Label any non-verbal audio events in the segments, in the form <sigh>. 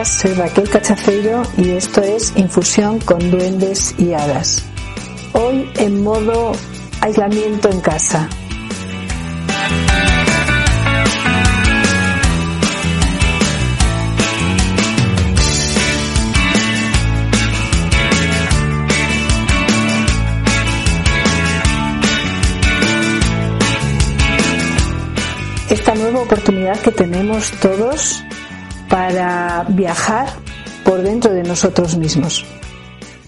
Días, soy Raquel Cachafeiro y esto es Infusión con Duendes y Hadas. Hoy en modo aislamiento en casa. esta nueva oportunidad que tenemos todos para viajar por dentro de nosotros mismos.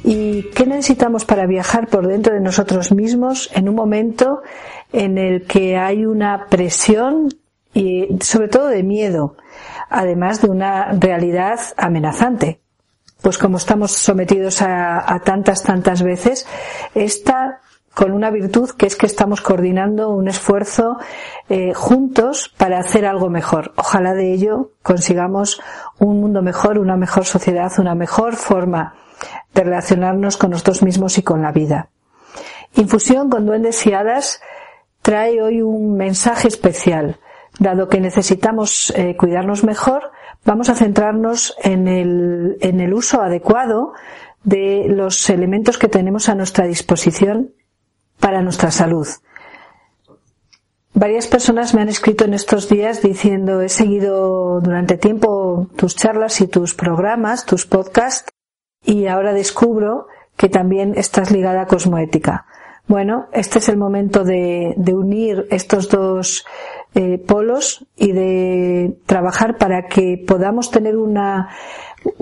¿Y qué necesitamos para viajar por dentro de nosotros mismos en un momento en el que hay una presión y sobre todo de miedo, además de una realidad amenazante? Pues como estamos sometidos a, tantas, tantas veces, esta con una virtud que es que estamos coordinando un esfuerzo eh, juntos para hacer algo mejor. Ojalá de ello consigamos un mundo mejor, una mejor sociedad, una mejor forma de relacionarnos con nosotros mismos y con la vida. Infusión con duendes y hadas trae hoy un mensaje especial. Dado que necesitamos eh, cuidarnos mejor, vamos a centrarnos en el, en el uso adecuado de los elementos que tenemos a nuestra disposición para nuestra salud. Varias personas me han escrito en estos días diciendo he seguido durante tiempo tus charlas y tus programas, tus podcasts, y ahora descubro que también estás ligada a cosmoética. Bueno, este es el momento de, unir estos dos eh, polos y de trabajar para que podamos tener una,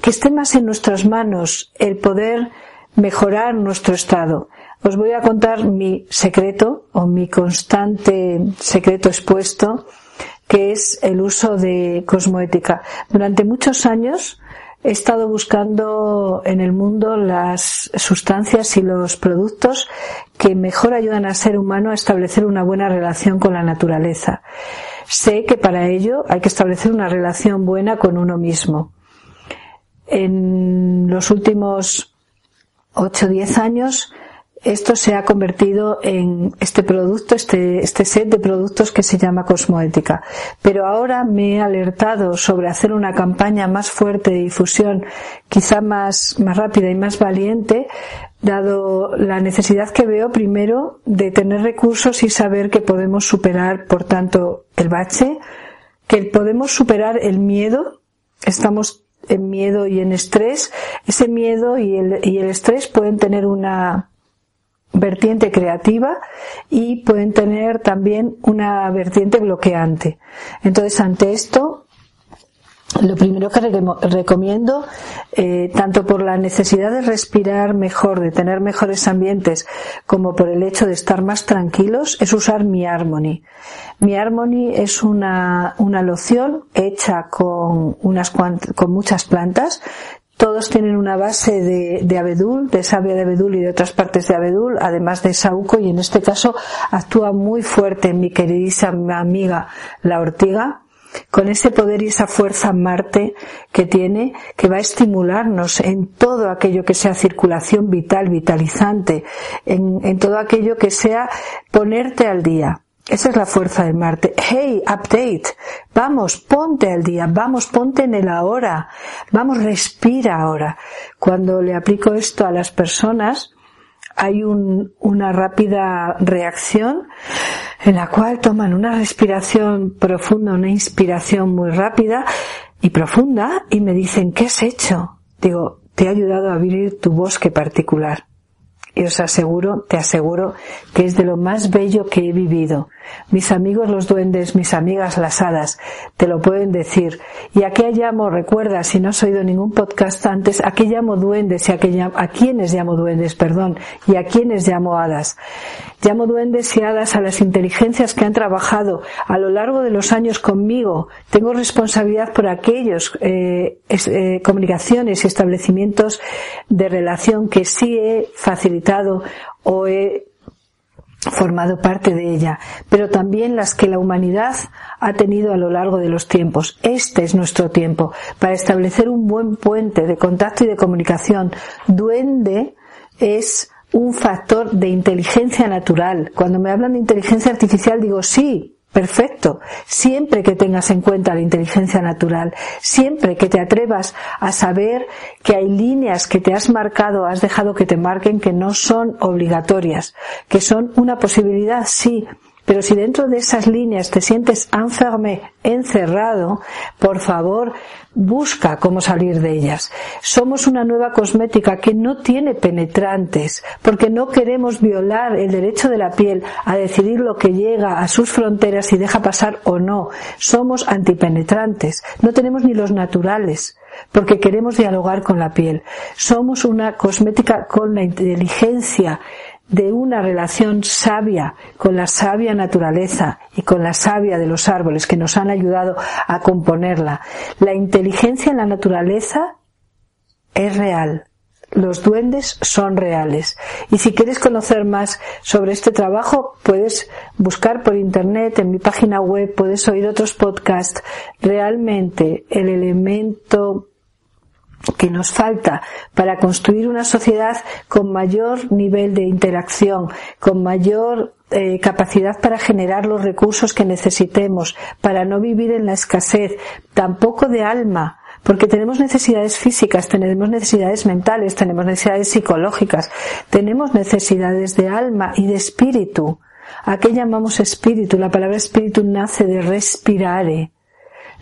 que esté más en nuestras manos el poder mejorar nuestro estado os voy a contar mi secreto o mi constante secreto expuesto, que es el uso de cosmoética. Durante muchos años he estado buscando en el mundo las sustancias y los productos que mejor ayudan al ser humano a establecer una buena relación con la naturaleza. Sé que para ello hay que establecer una relación buena con uno mismo. En los últimos 8 o 10 años esto se ha convertido en este producto, este, este set de productos que se llama Cosmoética. Pero ahora me he alertado sobre hacer una campaña más fuerte de difusión, quizá más, más rápida y más valiente, dado la necesidad que veo primero de tener recursos y saber que podemos superar, por tanto, el bache, que podemos superar el miedo, estamos en miedo y en estrés, ese miedo y el, y el estrés pueden tener una, vertiente creativa y pueden tener también una vertiente bloqueante. Entonces, ante esto, lo primero que recomiendo, eh, tanto por la necesidad de respirar mejor, de tener mejores ambientes, como por el hecho de estar más tranquilos, es usar mi Harmony. Mi Harmony es una, una loción hecha con unas con muchas plantas todos tienen una base de, abedul, de savia de abedul y de otras partes de abedul, además de sauco, y en este caso actúa muy fuerte mi queridísima amiga la ortiga, con ese poder y esa fuerza Marte que tiene, que va a estimularnos en todo aquello que sea circulación vital, vitalizante, en todo aquello que sea ponerte al día. Esa es la fuerza de Marte. Hey, update. Vamos, ponte al día. Vamos, ponte en el ahora. Vamos, respira ahora. Cuando le aplico esto a las personas, hay una rápida reacción en la cual toman una respiración profunda, una inspiración muy rápida y profunda y me dicen, ¿qué has hecho? Digo, te he ayudado a abrir tu bosque particular y os aseguro, te aseguro, que es de lo más bello que he vivido. Mis amigos los duendes, mis amigas las hadas, te lo pueden decir. ¿Y a qué llamo? Recuerda, si no has oído ningún podcast antes, ¿a qué llamo duendes y a, qué llamo, a quiénes llamo duendes, perdón, y a quiénes llamo hadas? Llamo duendes y hadas a las inteligencias que han trabajado a lo largo de los años conmigo. Tengo responsabilidad por aquellos eh, eh, comunicaciones y establecimientos de relación que sí he facilitado o he formado parte de ella, pero también las que la humanidad ha tenido a lo largo de los tiempos. Este es nuestro tiempo para establecer un buen puente de contacto y de comunicación. Duende es un factor de inteligencia natural. Cuando me hablan de inteligencia artificial digo sí, perfecto, siempre que tengas en cuenta la inteligencia natural, siempre que te atrevas a saber que hay líneas que te has marcado, has dejado que te marquen que no son obligatorias, que son una posibilidad, sí, pero si dentro de esas líneas te sientes enferme, encerrado, por favor, busca cómo salir de ellas. Somos una nueva cosmética que no tiene penetrantes, porque no queremos violar el derecho de la piel a decidir lo que llega a sus fronteras y deja pasar o no. Somos antipenetrantes. No tenemos ni los naturales porque queremos dialogar con la piel. Somos una cosmética con la inteligencia de una relación sabia con la sabia naturaleza y con la savia de los árboles que nos han ayudado a componerla. La inteligencia en la naturaleza es real. Los duendes son reales. Y si quieres conocer más sobre este trabajo, puedes buscar por internet, en mi página web, puedes oír otros podcasts. Realmente el elemento que nos falta para construir una sociedad con mayor nivel de interacción, con mayor eh, capacidad para generar los recursos que necesitemos, para no vivir en la escasez, tampoco de alma, porque tenemos necesidades físicas, tenemos necesidades mentales, tenemos necesidades psicológicas, tenemos necesidades de alma y de espíritu. ¿A qué llamamos espíritu? La palabra espíritu nace de respirare,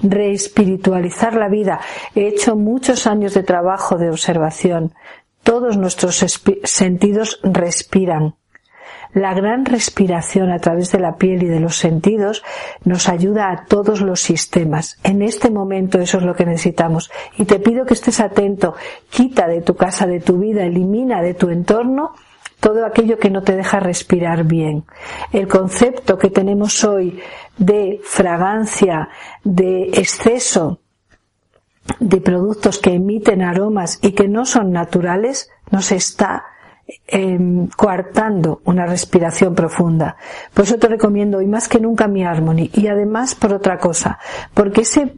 reespiritualizar la vida. He hecho muchos años de trabajo de observación. Todos nuestros sentidos respiran. La gran respiración a través de la piel y de los sentidos nos ayuda a todos los sistemas. En este momento eso es lo que necesitamos. Y te pido que estés atento. Quita de tu casa, de tu vida, elimina de tu entorno todo aquello que no te deja respirar bien. El concepto que tenemos hoy de fragancia, de exceso de productos que emiten aromas y que no son naturales, nos está em, coartando una respiración profunda. Por eso te recomiendo hoy más que nunca mi Harmony y además por otra cosa, porque ese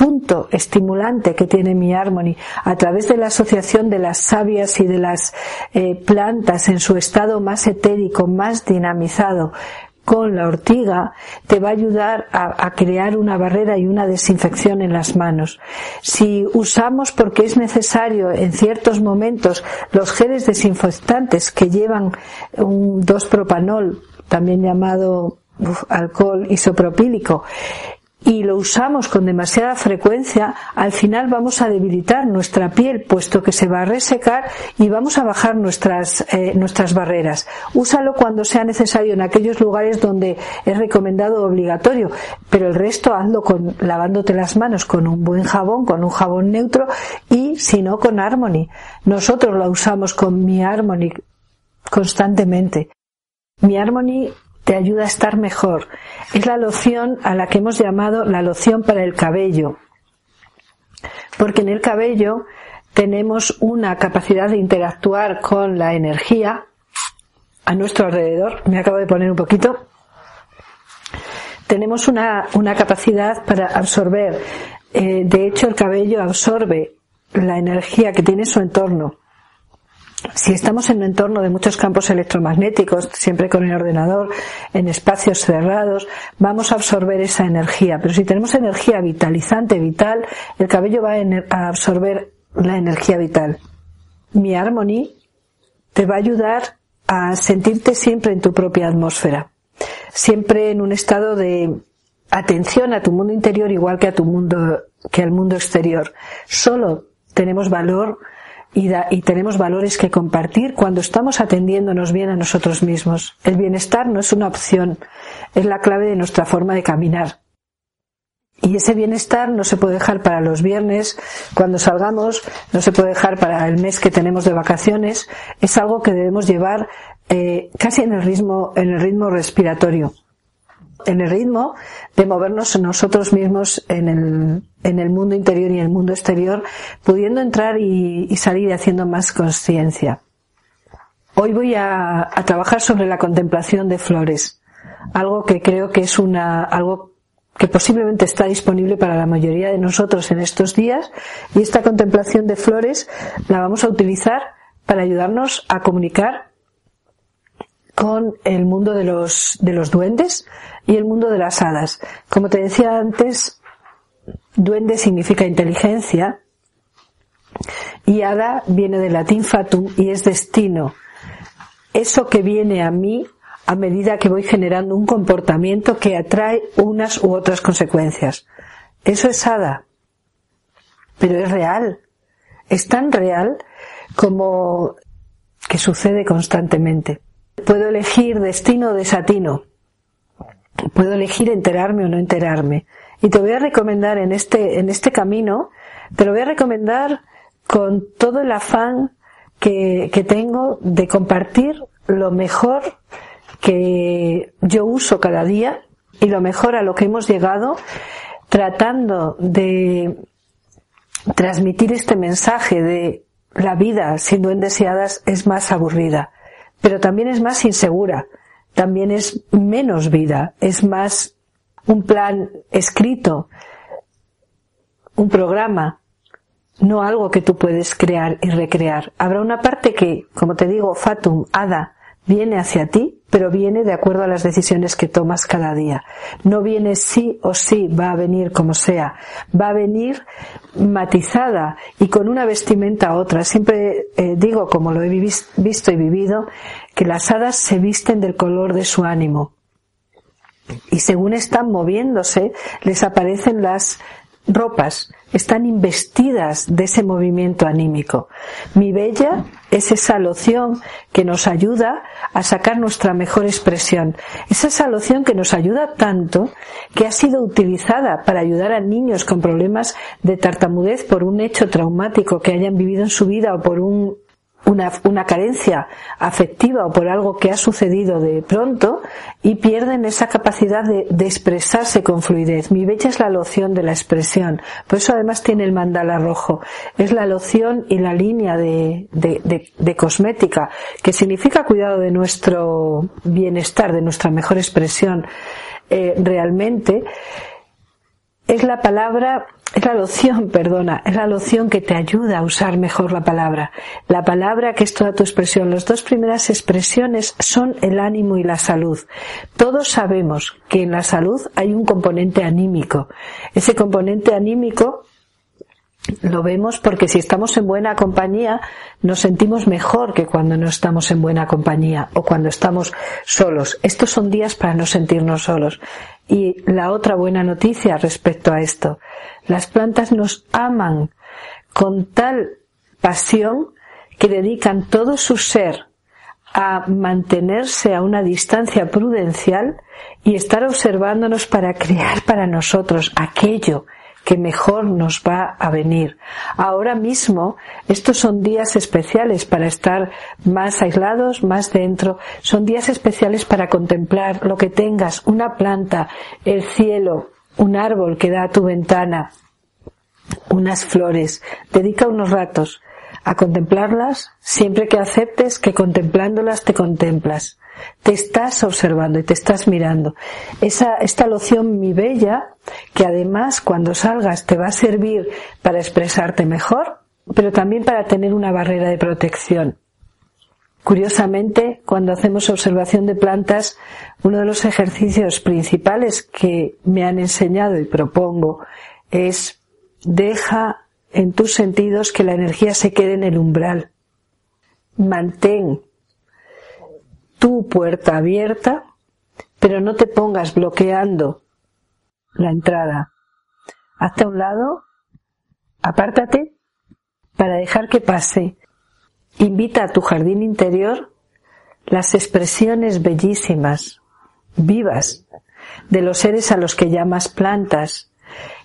punto estimulante que tiene mi Harmony a través de la asociación de las sabias y de las eh, plantas en su estado más etérico, más dinamizado, con la ortiga te va a ayudar a, crear una barrera y una desinfección en las manos. Si usamos porque es necesario en ciertos momentos los geles desinfectantes que llevan un 2-propanol, también llamado alcohol isopropílico, y lo usamos con demasiada frecuencia, al final vamos a debilitar nuestra piel, puesto que se va a resecar y vamos a bajar nuestras, eh, nuestras barreras. Úsalo cuando sea necesario en aquellos lugares donde es recomendado obligatorio, pero el resto hazlo con, lavándote las manos con un buen jabón, con un jabón neutro y si no con Harmony. Nosotros lo usamos con mi Harmony constantemente. Mi Harmony te ayuda a estar mejor. Es la loción a la que hemos llamado la loción para el cabello. Porque en el cabello tenemos una capacidad de interactuar con la energía a nuestro alrededor. Me acabo de poner un poquito. Tenemos una, una capacidad para absorber. Eh, de hecho, el cabello absorbe la energía que tiene su entorno si estamos en un entorno de muchos campos electromagnéticos, siempre con el ordenador, en espacios cerrados, vamos a absorber esa energía. Pero si tenemos energía vitalizante, vital, el cabello va a absorber la energía vital. Mi Harmony te va a ayudar a sentirte siempre en tu propia atmósfera, siempre en un estado de atención a tu mundo interior igual que a tu mundo, que al mundo exterior. Solo tenemos valor y, da, y, tenemos valores que compartir cuando estamos atendiéndonos bien a nosotros mismos. El bienestar no es una opción, es la clave de nuestra forma de caminar. Y ese bienestar no se puede dejar para los viernes, cuando salgamos, no se puede dejar para el mes que tenemos de vacaciones, es algo que debemos llevar eh, casi en el ritmo, en el ritmo respiratorio en el ritmo de movernos nosotros mismos en el, en el mundo interior y en el mundo exterior, pudiendo entrar y, y salir haciendo más conciencia. Hoy voy a, a, trabajar sobre la contemplación de flores, algo que creo que es una, algo que posiblemente está disponible para la mayoría de nosotros en estos días y esta contemplación de flores la vamos a utilizar para ayudarnos a comunicar con el mundo de los, de los duendes y el mundo de las hadas. Como te decía antes, duende significa inteligencia y hada viene del latín fatum y es destino. Eso que viene a mí a medida que voy generando un comportamiento que atrae unas u otras consecuencias. Eso es hada. Pero es real. Es tan real como que sucede constantemente. Puedo elegir destino o desatino. Puedo elegir enterarme o no enterarme. Y te voy a recomendar en este, en este camino, te lo voy a recomendar con todo el afán que, que tengo de compartir lo mejor que yo uso cada día y lo mejor a lo que hemos llegado tratando de transmitir este mensaje de la vida sin duendes es más aburrida, pero también es más insegura, también es menos vida, es más un plan escrito, un programa, no algo que tú puedes crear y recrear. Habrá una parte que, como te digo, Fatum, Hada, viene hacia ti, pero viene de acuerdo a las decisiones que tomas cada día. No viene sí o sí, va a venir como sea. Va a venir matizada y con una vestimenta otra. Siempre eh, digo, como lo he visto y vivido, que las hadas se visten del color de su ánimo. Y según están moviéndose, les aparecen las ropas están investidas de ese movimiento anímico. Mi bella es esa loción que nos ayuda a sacar nuestra mejor expresión. Es esa loción que nos ayuda tanto que ha sido utilizada para ayudar a niños con problemas de tartamudez por un hecho traumático que hayan vivido en su vida o por un una, una, carencia afectiva o por algo que ha sucedido de pronto y pierden esa capacidad de, de, expresarse con fluidez. Mi bella es la loción de la expresión. Por eso además tiene el mandala rojo. Es la loción y la línea de, de, de cosmética que significa cuidado de nuestro bienestar, de nuestra mejor expresión eh, realmente es la palabra, es la loción, perdona, es la loción que te ayuda a usar mejor la palabra. La palabra que es toda tu expresión. Las dos primeras expresiones son el ánimo y la salud. Todos sabemos que en la salud hay un componente anímico. Ese componente anímico lo vemos porque si estamos en buena compañía nos sentimos mejor que cuando no estamos en buena compañía o cuando estamos solos. Estos son días para no sentirnos solos. Y la otra buena noticia respecto a esto, las plantas nos aman con tal pasión que dedican todo su ser a mantenerse a una distancia prudencial y estar observándonos para crear para nosotros aquello que mejor nos va a venir. Ahora mismo, estos son días especiales para estar más aislados, más dentro. Son días especiales para contemplar lo que tengas, una planta, el cielo, un árbol que da a tu ventana, unas flores. Dedica unos ratos a contemplarlas siempre que aceptes que contemplándolas te contemplas te estás observando y te estás mirando. Esa, esta loción mi bella, que además cuando salgas te va a servir para expresarte mejor, pero también para tener una barrera de protección. Curiosamente, cuando hacemos observación de plantas, uno de los ejercicios principales que me han enseñado y propongo es deja en tus sentidos que la energía se quede en el umbral. Mantén tu puerta abierta, pero no te pongas bloqueando la entrada. Hazte a un lado, apártate para dejar que pase. Invita a tu jardín interior las expresiones bellísimas, vivas, de los seres a los que llamas plantas,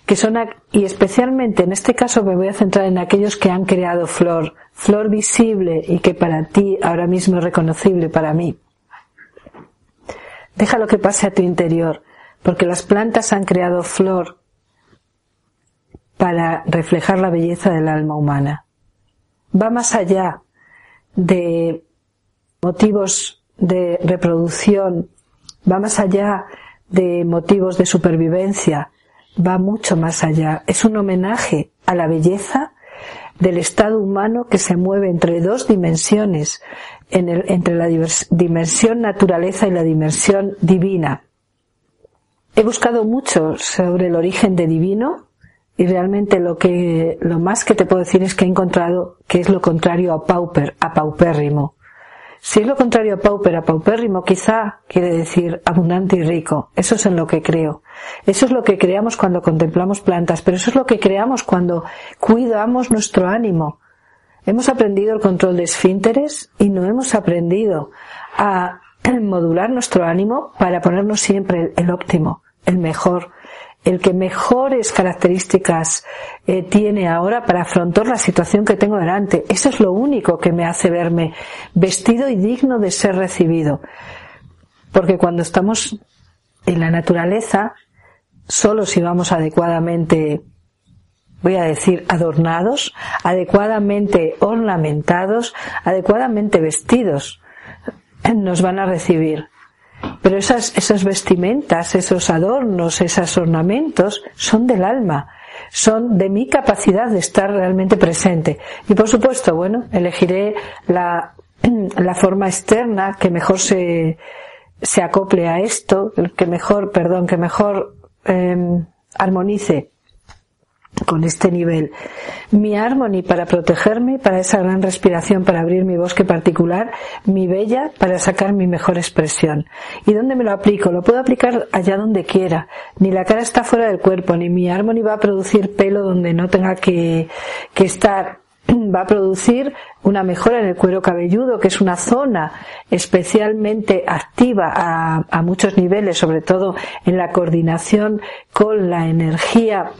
que son, y especialmente en este caso me voy a centrar en aquellos que han creado flor, flor visible y que para ti ahora mismo es reconocible para mí. Deja lo que pase a tu interior, porque las plantas han creado flor para reflejar la belleza del alma humana. Va más allá de motivos de reproducción, va más allá de motivos de supervivencia, va mucho más allá. Es un homenaje a la belleza del estado humano que se mueve entre dos dimensiones, entre la dimensión naturaleza y la dimensión divina. He buscado mucho sobre el origen de divino y realmente lo que, lo más que te puedo decir es que he encontrado que es lo contrario a pauper, a paupérrimo. Si es lo contrario a pauper, a paupérrimo, quizá quiere decir abundante y rico. Eso es en lo que creo. Eso es lo que creamos cuando contemplamos plantas, pero eso es lo que creamos cuando cuidamos nuestro ánimo. Hemos aprendido el control de esfínteres y no hemos aprendido a <clears throat> modular nuestro ánimo para ponernos siempre el óptimo, el mejor, el que mejores características eh, tiene ahora para afrontar la situación que tengo delante. Eso es lo único que me hace verme vestido y digno de ser recibido. Porque cuando estamos en la naturaleza, solo si vamos adecuadamente, voy a decir, adornados, adecuadamente ornamentados, adecuadamente vestidos, nos van a recibir. Pero esas, esas vestimentas, esos adornos, esos ornamentos son del alma, son de mi capacidad de estar realmente presente. Y por supuesto, bueno, elegiré la, <clears throat> la forma externa que mejor se, se acople a esto, que mejor, perdón, que mejor eh, armonice con este nivel. Mi Harmony para protegerme, para esa gran respiración, para abrir mi bosque particular, mi Bella para sacar mi mejor expresión. ¿Y dónde me lo aplico? Lo puedo aplicar allá donde quiera. Ni la cara está fuera del cuerpo, ni mi Harmony va a producir pelo donde no tenga que, que estar <clears throat> va a producir una mejora en el cuero cabelludo, que es una zona especialmente activa a, a, muchos niveles, sobre todo en la coordinación con la energía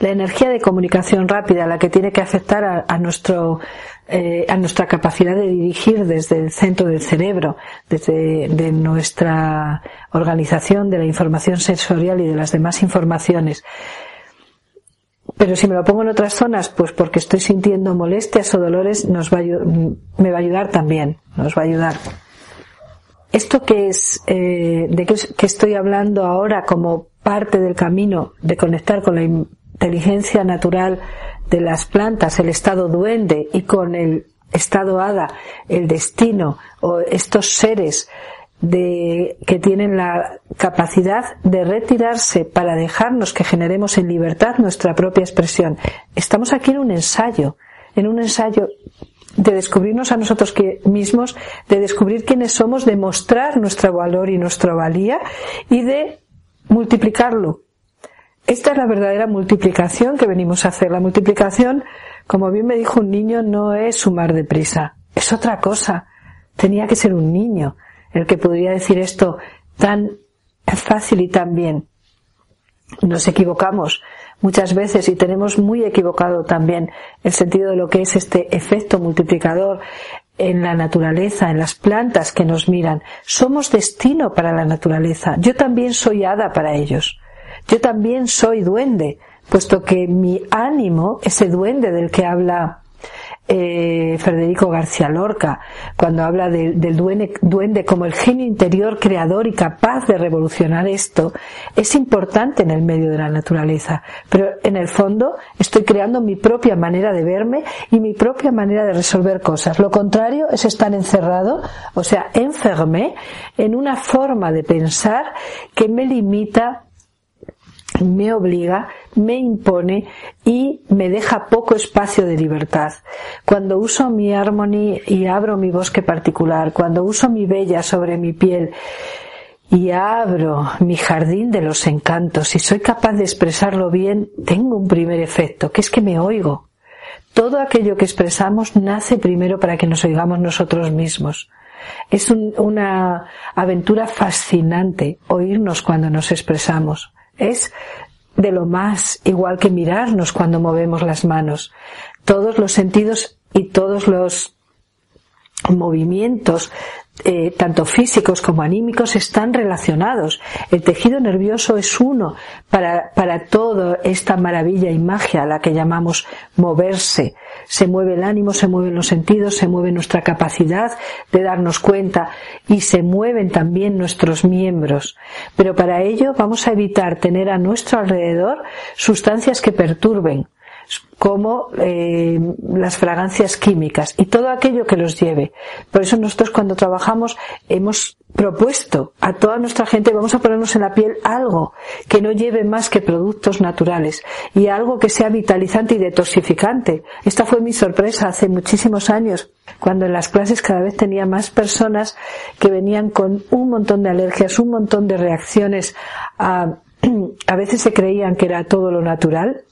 la energía de comunicación rápida, la que tiene que afectar a, nuestro eh, a nuestra capacidad de dirigir desde el centro del cerebro, desde de nuestra organización de la información sensorial y de las demás informaciones. Pero si me lo pongo en otras zonas, pues porque estoy sintiendo molestias o dolores, nos va me va a ayudar también, nos va a ayudar. Esto que es, eh, de que estoy hablando ahora como parte del camino de conectar con la inteligencia natural de las plantas, el estado duende y con el estado hada, el destino o estos seres de, que tienen la capacidad de retirarse para dejarnos que generemos en libertad nuestra propia expresión. Estamos aquí en un ensayo, en un ensayo de descubrirnos a nosotros mismos, de descubrir quiénes somos, de mostrar nuestro valor y nuestra valía y de multiplicarlo esta es la verdadera multiplicación que venimos a hacer. La multiplicación, como bien me dijo un niño, no es sumar deprisa, es otra cosa. Tenía que ser un niño el que podría decir esto tan fácil y tan bien. Nos equivocamos muchas veces y tenemos muy equivocado también el sentido de lo que es este efecto multiplicador en la naturaleza, en las plantas que nos miran. Somos destino para la naturaleza. Yo también soy hada para ellos. Yo también soy duende, puesto que mi ánimo, ese duende del que habla eh, Federico García Lorca, cuando habla del duende, duende, como el genio interior creador y capaz de revolucionar esto, es importante en el medio de la naturaleza. Pero en el fondo estoy creando mi propia manera de verme y mi propia manera de resolver cosas. Lo contrario es estar encerrado, o sea, enfermé en una forma de pensar que me limita me obliga, me impone y me deja poco espacio de libertad. Cuando uso mi armonía y abro mi bosque particular, cuando uso mi bella sobre mi piel y abro mi jardín de los encantos y soy capaz de expresarlo bien, tengo un primer efecto, que es que me oigo. Todo aquello que expresamos nace primero para que nos oigamos nosotros mismos. Es una aventura fascinante oírnos cuando nos expresamos. Es de lo más, igual que mirarnos cuando movemos las manos. Todos los sentidos y todos los movimientos eh, tanto físicos como anímicos están relacionados. El tejido nervioso es uno para, para toda esta maravilla y magia a la que llamamos moverse. Se mueve el ánimo, se mueven los sentidos, se mueve nuestra capacidad de darnos cuenta y se mueven también nuestros miembros. Pero para ello vamos a evitar tener a nuestro alrededor sustancias que perturben, como eh, las fragancias químicas y todo aquello que los lleve. Por eso nosotros cuando trabajamos hemos propuesto a toda nuestra gente vamos a ponernos en la piel algo que no lleve más que productos naturales y algo que sea vitalizante y detoxificante. Esta fue mi sorpresa hace muchísimos años cuando en las clases cada vez tenía más personas que venían con un montón de alergias, un montón de reacciones a <clears throat> a veces se creían que era todo lo natural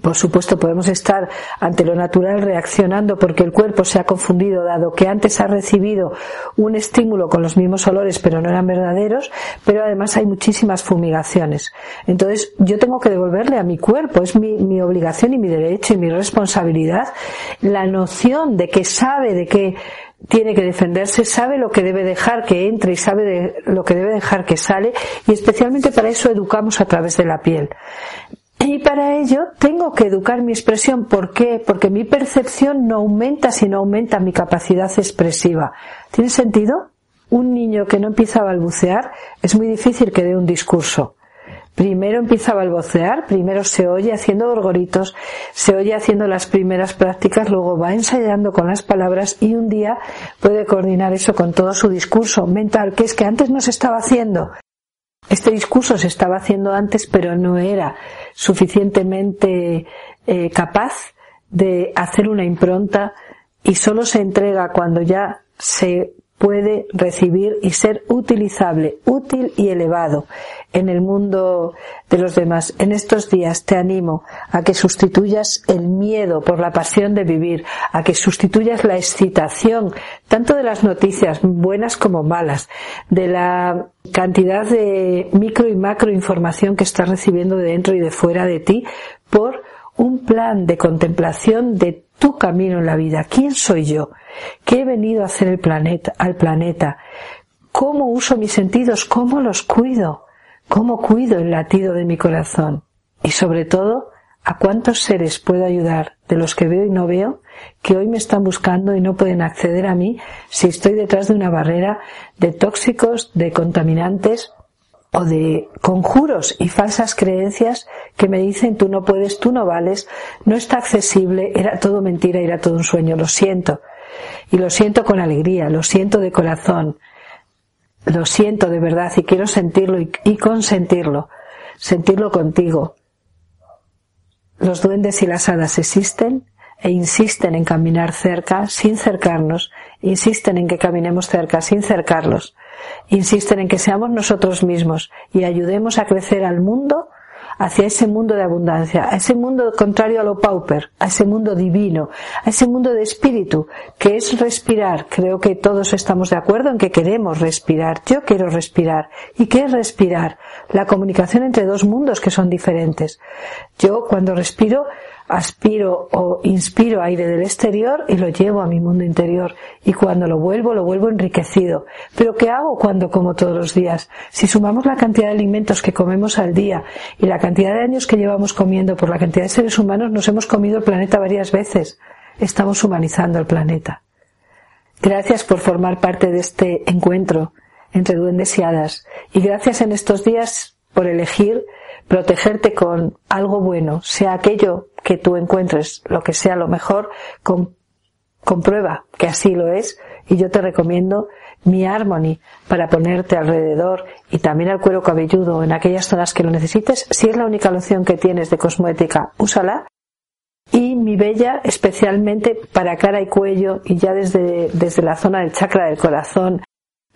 por supuesto, podemos estar ante lo natural reaccionando porque el cuerpo se ha confundido, dado que antes ha recibido un estímulo con los mismos olores, pero no eran verdaderos, pero además hay muchísimas fumigaciones. Entonces, yo tengo que devolverle a mi cuerpo, es mi, mi obligación y mi derecho y mi responsabilidad, la noción de que sabe de que tiene que defenderse, sabe lo que debe dejar que entre y sabe de lo que debe dejar que sale y especialmente para eso educamos a través de la piel. Y para ello tengo que educar mi expresión. ¿Por qué? Porque mi percepción no aumenta si no aumenta mi capacidad expresiva. ¿Tiene sentido? Un niño que no empieza a balbucear es muy difícil que dé un discurso. Primero empieza a balbucear, primero se oye haciendo gorgoritos, se oye haciendo las primeras prácticas, luego va ensayando con las palabras y un día puede coordinar eso con todo su discurso mental, que es que antes no se estaba haciendo. Este discurso se estaba haciendo antes, pero no era suficientemente eh, capaz de hacer una impronta y solo se entrega cuando ya se puede recibir y ser utilizable, útil y elevado en el mundo de los demás. En estos días te animo a que sustituyas el miedo por la pasión de vivir, a que sustituyas la excitación, tanto de las noticias, buenas como malas, de la cantidad de micro y macro información que estás recibiendo de dentro y de fuera de ti, por un plan de contemplación de tu camino en la vida. ¿Quién soy yo? ¿Qué he venido a hacer el planeta, al planeta? ¿Cómo uso mis sentidos? ¿Cómo los cuido? ¿Cómo cuido el latido de mi corazón? Y sobre todo, ¿a cuántos seres puedo ayudar de los que veo y no veo que hoy me están buscando y no pueden acceder a mí si estoy detrás de una barrera de tóxicos, de contaminantes o de conjuros y falsas creencias que me dicen tú no puedes, tú no vales, no está accesible, era todo mentira, era todo un sueño, lo siento. Y lo siento con alegría, lo siento de corazón, lo siento de verdad y quiero sentirlo y, consentirlo, sentirlo contigo. Los duendes y las hadas existen e insisten en caminar cerca sin cercarnos, insisten en que caminemos cerca sin cercarlos. Insisten en que seamos nosotros mismos y ayudemos a crecer al mundo hacia ese mundo de abundancia, a ese mundo contrario a lo pauper, a ese mundo divino, a ese mundo de espíritu, que es respirar. Creo que todos estamos de acuerdo en que queremos respirar. Yo quiero respirar. ¿Y qué es respirar? La comunicación entre dos mundos que son diferentes. Yo cuando respiro aspiro o inspiro aire del exterior y lo llevo a mi mundo interior y cuando lo vuelvo lo vuelvo enriquecido. Pero ¿qué hago cuando como todos los días? Si sumamos la cantidad de alimentos que comemos al día y la cantidad de años que llevamos comiendo por la cantidad de seres humanos, nos hemos comido el planeta varias veces. Estamos humanizando el planeta. Gracias por formar parte de este encuentro entre duendes y hadas y gracias en estos días por elegir protegerte con algo bueno, sea aquello que tú encuentres, lo que sea lo mejor, con, comprueba que así lo es y yo te recomiendo mi Harmony para ponerte alrededor y también al cuero cabelludo en aquellas zonas que lo necesites. Si es la única loción que tienes de cosmética, úsala. Y mi bella especialmente para cara y cuello y ya desde, desde la zona del chakra del corazón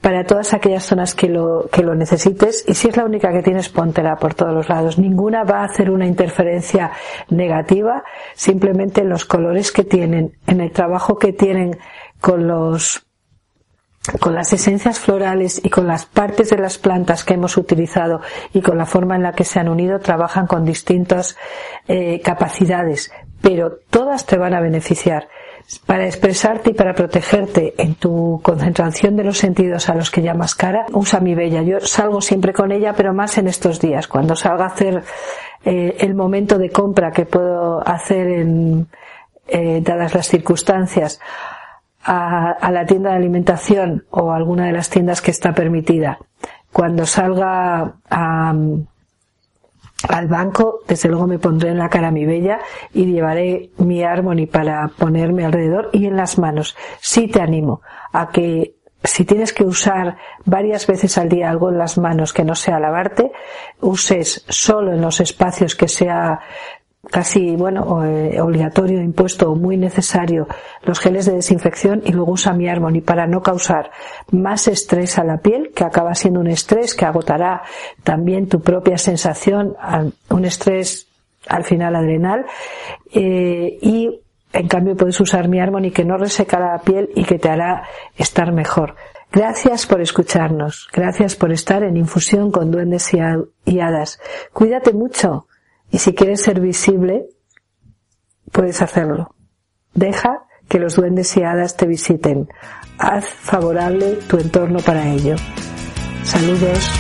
para todas aquellas zonas que lo, que lo necesites y si es la única que tienes, póntela por todos los lados. Ninguna va a hacer una interferencia negativa, simplemente los colores que tienen, en el trabajo que tienen con los con las esencias florales y con las partes de las plantas que hemos utilizado y con la forma en la que se han unido trabajan con distintas eh, capacidades, pero todas te van a beneficiar para expresarte y para protegerte en tu concentración de los sentidos a los que llamas cara, usa mi bella. Yo salgo siempre con ella, pero más en estos días, cuando salga a hacer eh, el momento de compra que puedo hacer en, eh, dadas las circunstancias, a, a, la tienda de alimentación o a alguna de las tiendas que está permitida. Cuando salga a, al banco, desde luego me pondré en la cara mi bella y llevaré mi Harmony para ponerme alrededor y en las manos. Sí te animo a que si tienes que usar varias veces al día algo en las manos que no sea lavarte, uses solo en los espacios que sea casi bueno eh, obligatorio impuesto muy necesario los geles de desinfección y luego usa mi Harmony para no causar más estrés a la piel que acaba siendo un estrés que agotará también tu propia sensación un estrés al final adrenal eh, y en cambio puedes usar mi Harmony que no reseca la piel y que te hará estar mejor. Gracias por escucharnos, gracias por estar en infusión con duendes y hadas. Cuídate mucho, y si quieres ser visible, puedes hacerlo. Deja que los duendes y hadas te visiten. Haz favorable tu entorno para ello. Saludos.